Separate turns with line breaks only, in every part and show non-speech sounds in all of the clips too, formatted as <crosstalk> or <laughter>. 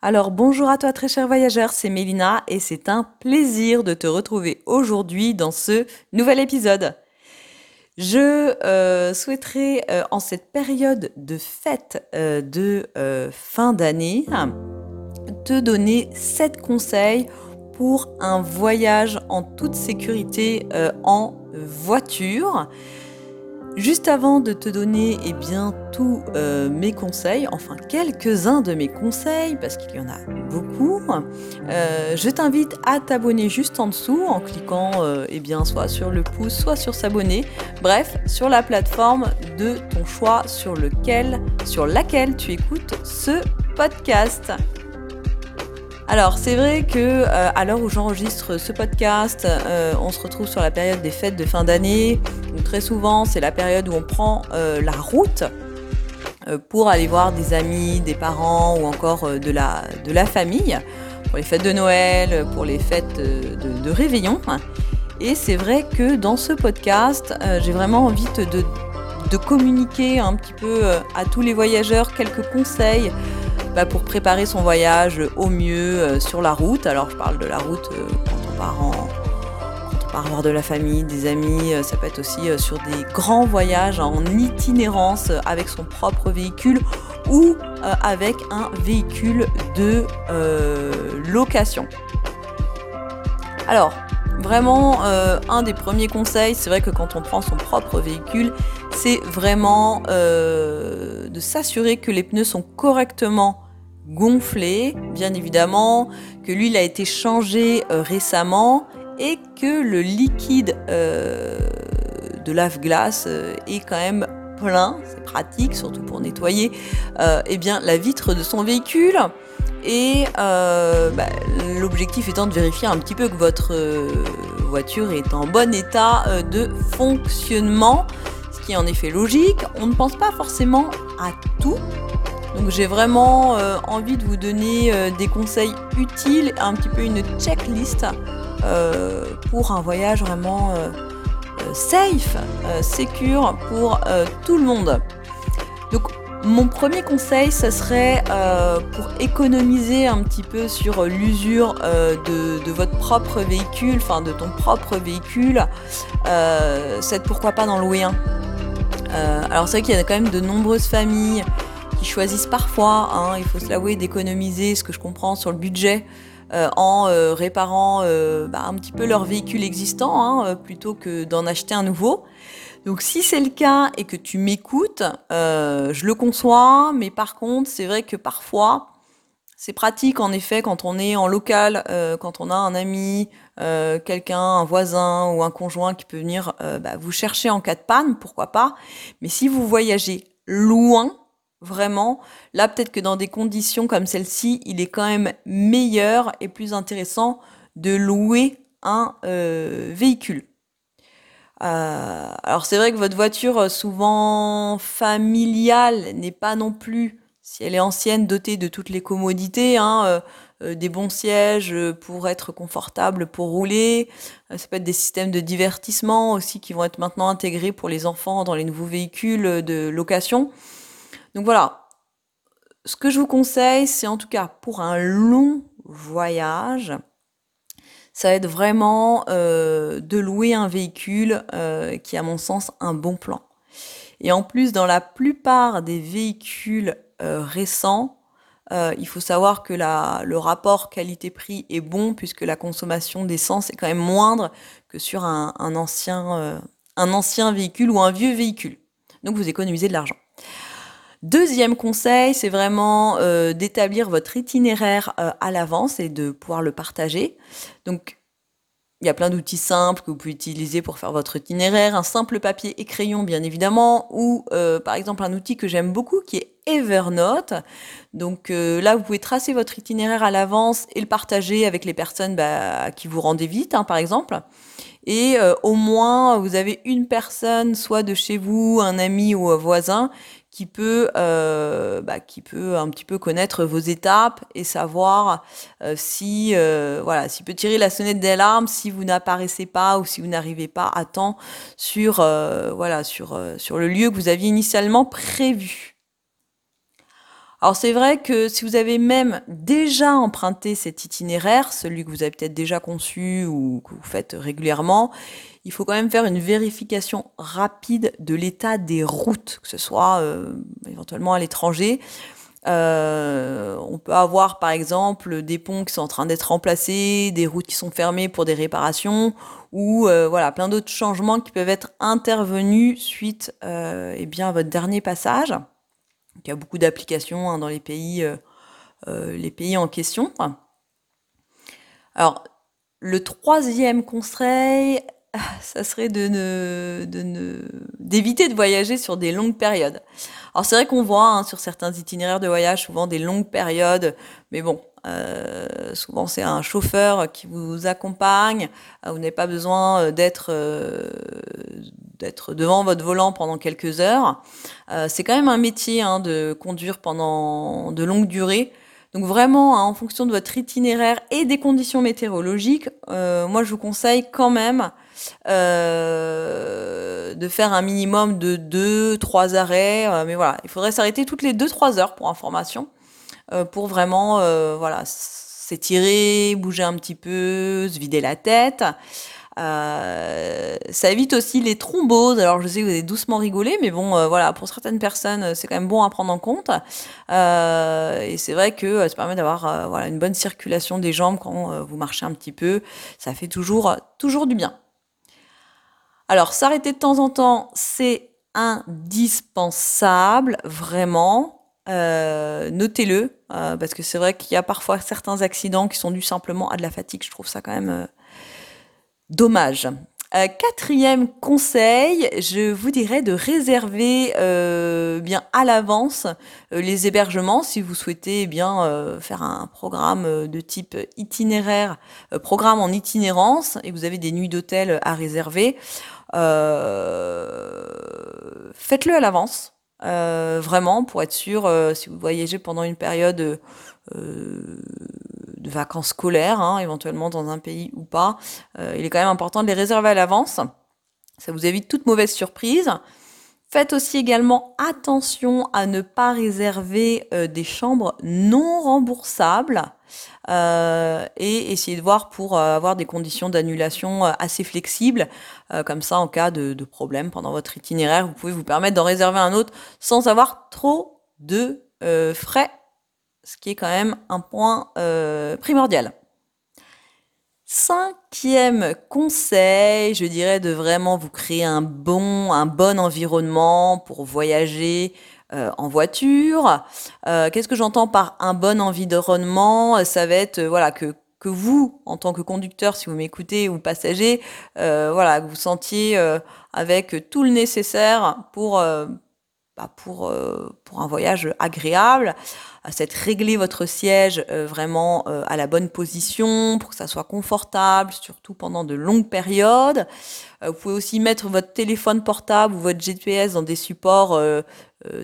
Alors bonjour à toi très cher voyageur, c'est Mélina et c'est un plaisir de te retrouver aujourd'hui dans ce nouvel épisode. Je euh, souhaiterais euh, en cette période de fête euh, de fin d'année te donner 7 conseils pour un voyage en toute sécurité en voiture. Juste avant de te donner eh bien, tous euh, mes conseils, enfin quelques-uns de mes conseils, parce qu'il y en a beaucoup, euh, je t'invite à t'abonner juste en dessous en cliquant euh, eh bien, soit sur le pouce, soit sur s'abonner, bref, sur la plateforme de ton choix sur, laquelle tu écoutes ce podcast. Alors c'est vrai que euh, à l'heure où j'enregistre ce podcast, euh, on se retrouve sur la période des fêtes de fin d'année. Très souvent, c'est la période où on prend euh, la route pour aller voir des amis, des parents ou encore de, la, famille, pour les fêtes de Noël, pour les fêtes de, de réveillon. Et c'est vrai que dans ce podcast, j'ai vraiment envie de, communiquer un petit peu à tous les voyageurs quelques conseils bah, pour préparer son voyage au mieux euh, sur la route. Alors je parle de la route euh, quand on part en, voir de la famille, des amis, euh, ça peut être aussi sur des grands voyages en itinérance avec son propre véhicule ou avec un véhicule de location. Alors, vraiment, un des premiers conseils, c'est vrai que quand on prend son propre véhicule, c'est vraiment de s'assurer que les pneus sont correctement gonflé, bien évidemment, que l'huile a été changée euh, récemment et que le liquide euh, de lave-glace euh, est quand même plein, c'est pratique, surtout pour nettoyer eh bien, la vitre de son véhicule. Et bah, l'objectif étant de vérifier un petit peu que votre voiture est en bon état de fonctionnement, ce qui est en effet logique. On ne pense pas forcément à tout donc j'ai vraiment euh, envie de vous donner euh, des conseils utiles, un petit peu une checklist euh, pour un voyage vraiment safe, secure pour tout le monde. Mon premier conseil, ce serait pour économiser un petit peu sur l'usure de, de, votre propre véhicule, enfin de ton propre véhicule, c'est pourquoi pas d'en louer un. alors c'est vrai qu'il y a quand même de nombreuses familles qui choisissent parfois, hein, il faut se l'avouer, d'économiser, ce que je comprends, sur le budget. Euh, en euh, réparant euh, bah, un petit peu leur véhicule existant hein, plutôt que d'en acheter un nouveau. Donc si c'est le cas et que tu m'écoutes, je le conçois, mais par contre c'est vrai que parfois c'est pratique en effet quand on est en local, quand on a un ami, quelqu'un, un voisin ou un conjoint qui peut venir bah, vous chercher en cas de panne, pourquoi pas. Mais si vous voyagez loin, Vraiment, là peut-être que dans des conditions comme celle-ci, il est quand même meilleur et plus intéressant de louer un euh, véhicule. Euh, alors c'est vrai que votre voiture, euh, souvent familiale, n'est pas non plus, si elle est ancienne, dotée de toutes les commodités, hein, des bons sièges pour être confortable pour rouler. ça peut être des systèmes de divertissement aussi qui vont être maintenant intégrés pour les enfants dans les nouveaux véhicules de location. Donc voilà, ce que je vous conseille, c'est en tout cas pour un long voyage, ça va être vraiment euh, de louer un véhicule euh, qui, à mon sens, un bon plan. Et en plus, dans la plupart des véhicules euh, récents, il faut savoir que le rapport qualité-prix est bon puisque la consommation d'essence est quand même moindre que sur un, ancien, un ancien véhicule ou un vieux véhicule. Donc vous économisez de l'argent. Deuxième conseil, c'est vraiment euh, d'établir votre itinéraire euh, à l'avance et de pouvoir le partager. Donc, il y a plein d'outils simples que vous pouvez utiliser pour faire votre itinéraire, un simple papier et crayon bien évidemment, ou euh, par exemple un outil que j'aime beaucoup qui est Evernote. Donc là, vous pouvez tracer votre itinéraire à l'avance et le partager avec les personnes bah, qui vous rendez vite, hein, par exemple. et au moins vous avez une personne, soit de chez vous, un ami ou un voisin, qui peut, euh, bah, qui peut un petit peu connaître vos étapes et savoir euh, si, euh, voilà, s'il peut tirer la sonnette d'alarme si vous n'apparaissez pas ou si vous n'arrivez pas à temps sur, voilà, sur, sur le lieu que vous aviez initialement prévu. Alors c'est vrai que si vous avez même déjà emprunté cet itinéraire, celui que vous avez peut-être déjà conçu ou que vous faites régulièrement, il faut quand même faire une vérification rapide de l'état des routes, que ce soit euh, éventuellement à l'étranger. Euh, on peut avoir par exemple des ponts qui sont en train d'être remplacés, des routes qui sont fermées pour des réparations, ou euh, voilà plein d'autres changements qui peuvent être intervenus suite eh bien, à votre dernier passage. Il y a beaucoup d'applications hein, dans les pays, euh, euh, les pays en question. Alors, le troisième conseil, <laughs> ça serait de ne, d'éviter de voyager sur des longues périodes. Alors c'est vrai qu'on voit hein, sur certains itinéraires de voyage souvent des longues périodes, mais bon, euh, souvent c'est un chauffeur qui vous accompagne. vous n'avez pas besoin d'être d'être devant votre volant pendant quelques heures. Euh, c'est quand même un métier hein, de conduire pendant de longues durées. Donc vraiment, hein, en fonction de votre itinéraire et des conditions météorologiques, euh, moi je vous conseille quand même euh, de faire un minimum de 2-3 arrêts. mais voilà, il faudrait s'arrêter toutes les 2-3 heures pour information, pour vraiment voilà, s'étirer, bouger un petit peu, se vider la tête. Euh, ça évite aussi les thromboses. Alors je sais que vous avez doucement rigolé, mais bon, euh, voilà, pour certaines personnes, euh, c'est quand même bon à prendre en compte. et c'est vrai que ça permet d'avoir une bonne circulation des jambes quand vous marchez un petit peu. Ça fait toujours toujours du bien. Alors s'arrêter de temps en temps, c'est indispensable, vraiment. Notez-le, parce que c'est vrai qu'il y a parfois certains accidents qui sont dus simplement à de la fatigue. Je trouve ça quand même Dommage. Euh, quatrième conseil, je vous dirais de réserver euh, bien à l'avance euh, les hébergements si vous souhaitez eh bien faire un programme de type itinéraire, programme en itinérance et vous avez des nuits d'hôtel à réserver. Faites-le à l'avance. vraiment pour être sûr si vous voyagez pendant une période de vacances scolaires, hein, éventuellement dans un pays ou pas, euh, il est quand même important de les réserver à l'avance. Ça vous évite toute mauvaise surprise. Faites aussi également attention à ne pas réserver euh, des chambres non remboursables euh, et essayer de voir pour avoir des conditions d'annulation assez flexibles. comme ça, en cas de, problème pendant votre itinéraire, vous pouvez vous permettre d'en réserver un autre sans avoir trop de frais ce qui est quand même un point euh, primordial. Cinquième conseil, je dirais de vraiment vous créer un bon, un bon environnement pour voyager euh, en voiture. Euh, qu'est-ce que j'entends par un bon environnement? Ça va être voilà que vous, en tant que conducteur, si vous m'écoutez, ou passager, voilà, que vous sentiez avec tout le nécessaire pour bah, pour, pour un voyage agréable c'est régler votre siège euh, vraiment euh, à la bonne position pour que ça soit confortable, surtout pendant de longues périodes. Euh, vous pouvez aussi mettre votre téléphone portable ou votre GPS dans des supports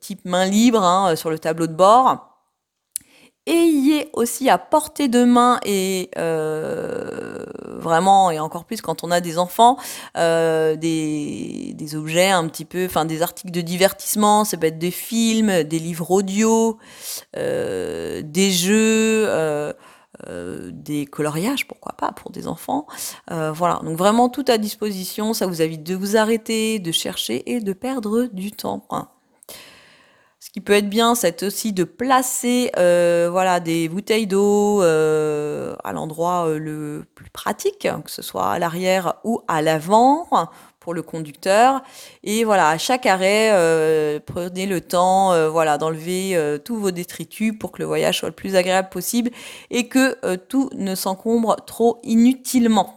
type main libre hein, sur le tableau de bord ayez aussi à portée de main et euh, vraiment et encore plus quand on a des enfants euh, des, des, objets un petit peu enfin des articles de divertissement ça peut être des films des livres audio euh, des jeux euh, euh, des coloriages, pourquoi pas, pour des enfants. Euh, voilà, donc vraiment tout à disposition, ça vous évite de vous arrêter, de chercher et de perdre du temps. Hein. Qui peut être bien, c'est aussi de placer euh, voilà, des bouteilles d'eau euh, à l'endroit euh, le plus pratique, que ce soit à l'arrière ou à l'avant pour le conducteur. Et voilà, à chaque arrêt, prenez le temps voilà, d'enlever tous vos détritus pour que le voyage soit le plus agréable possible et que tout ne s'encombre trop inutilement.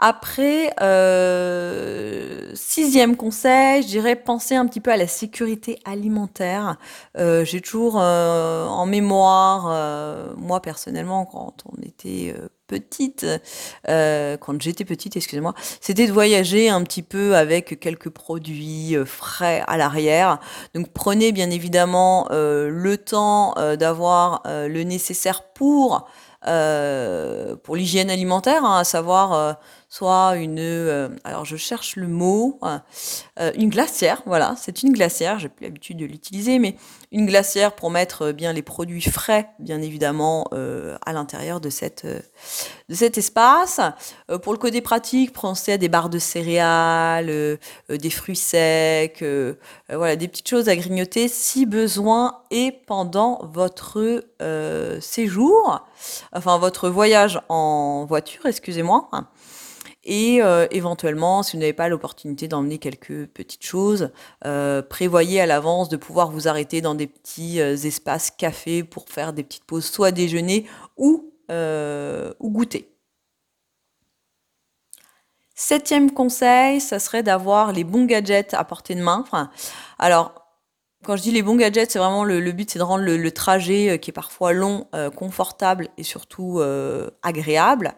Après, euh, sixième conseil, je dirais penser un petit peu à la sécurité alimentaire. Euh, j'ai toujours euh, en mémoire, moi personnellement, quand on était petite, quand j'étais petite, excusez-moi, c'était de voyager un petit peu avec quelques produits frais à l'arrière. Donc prenez bien évidemment le temps d'avoir le nécessaire pour pour l'hygiène alimentaire, hein, à savoir soit une, euh, alors je cherche le mot, hein, euh, une glacière, voilà, c'est une glacière, j'ai plus l'habitude de l'utiliser, mais une glacière pour mettre euh, bien les produits frais, bien évidemment, à l'intérieur de, de cet espace. pour le côté pratique, pensez à des barres de céréales, des fruits secs, voilà, des petites choses à grignoter si besoin et pendant votre séjour, enfin votre voyage en voiture, excusez-moi. Et euh, éventuellement, si vous n'avez pas l'opportunité d'emmener quelques petites choses, euh, prévoyez à l'avance de pouvoir vous arrêter dans des petits euh, espaces cafés pour faire des petites pauses, soit déjeuner ou, ou goûter. Septième conseil, ça serait d'avoir les bons gadgets à portée de main. Alors, quand je dis les bons gadgets, c'est vraiment le, but, c'est de rendre le, trajet qui est parfois long, confortable et surtout agréable.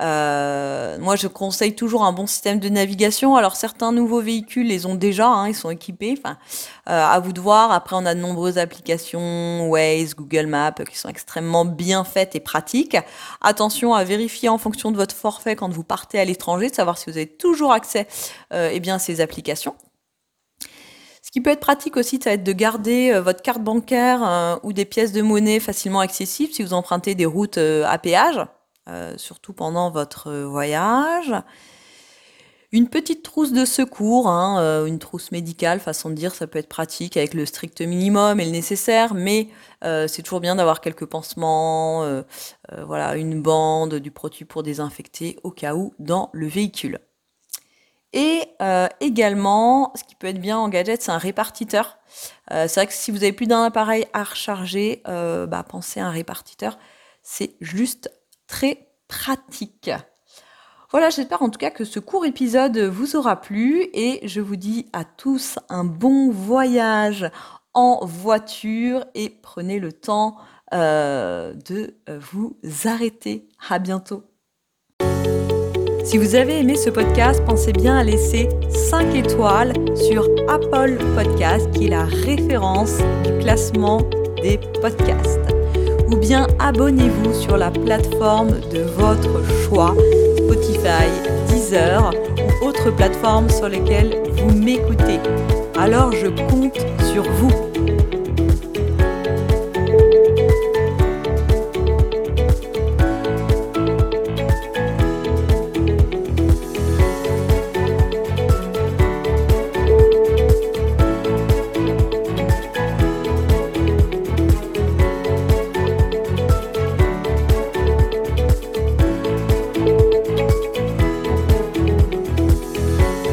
Moi, je conseille toujours un bon système de navigation. Alors, certains nouveaux véhicules les ont déjà, hein, ils sont équipés. Enfin, à vous de voir. Après, on a de nombreuses applications, Waze, Google Maps, qui sont extrêmement bien faites et pratiques. Attention à vérifier en fonction de votre forfait quand vous partez à l'étranger, de savoir si vous avez toujours accès eh bien, à ces applications qui peut être pratique aussi, ça va être de garder euh, votre carte bancaire euh, ou des pièces de monnaie facilement accessibles si vous empruntez des routes euh, à péage, surtout pendant votre voyage. Une petite trousse de secours, hein, une trousse médicale, façon de dire, ça peut être pratique avec le strict minimum et le nécessaire, mais c'est toujours bien d'avoir quelques pansements, voilà, une bande, du produit pour désinfecter au cas où dans le véhicule. Et euh, également, ce qui peut être bien en gadget, c'est un répartiteur. Euh, c'est vrai que si vous avez plus d'un appareil à recharger, euh, bah, pensez à un répartiteur. C'est juste très pratique. Voilà, j'espère en tout cas que ce court épisode vous aura plu et je vous dis à tous un bon voyage en voiture et prenez le temps de vous arrêter. À bientôt. Si vous avez aimé ce podcast, pensez bien à laisser 5 étoiles sur Apple Podcast, qui est la référence du classement des podcasts. Ou bien abonnez-vous sur la plateforme de votre choix, Spotify, Deezer ou autres plateformes sur lesquelles vous m'écoutez. Alors je compte sur vous.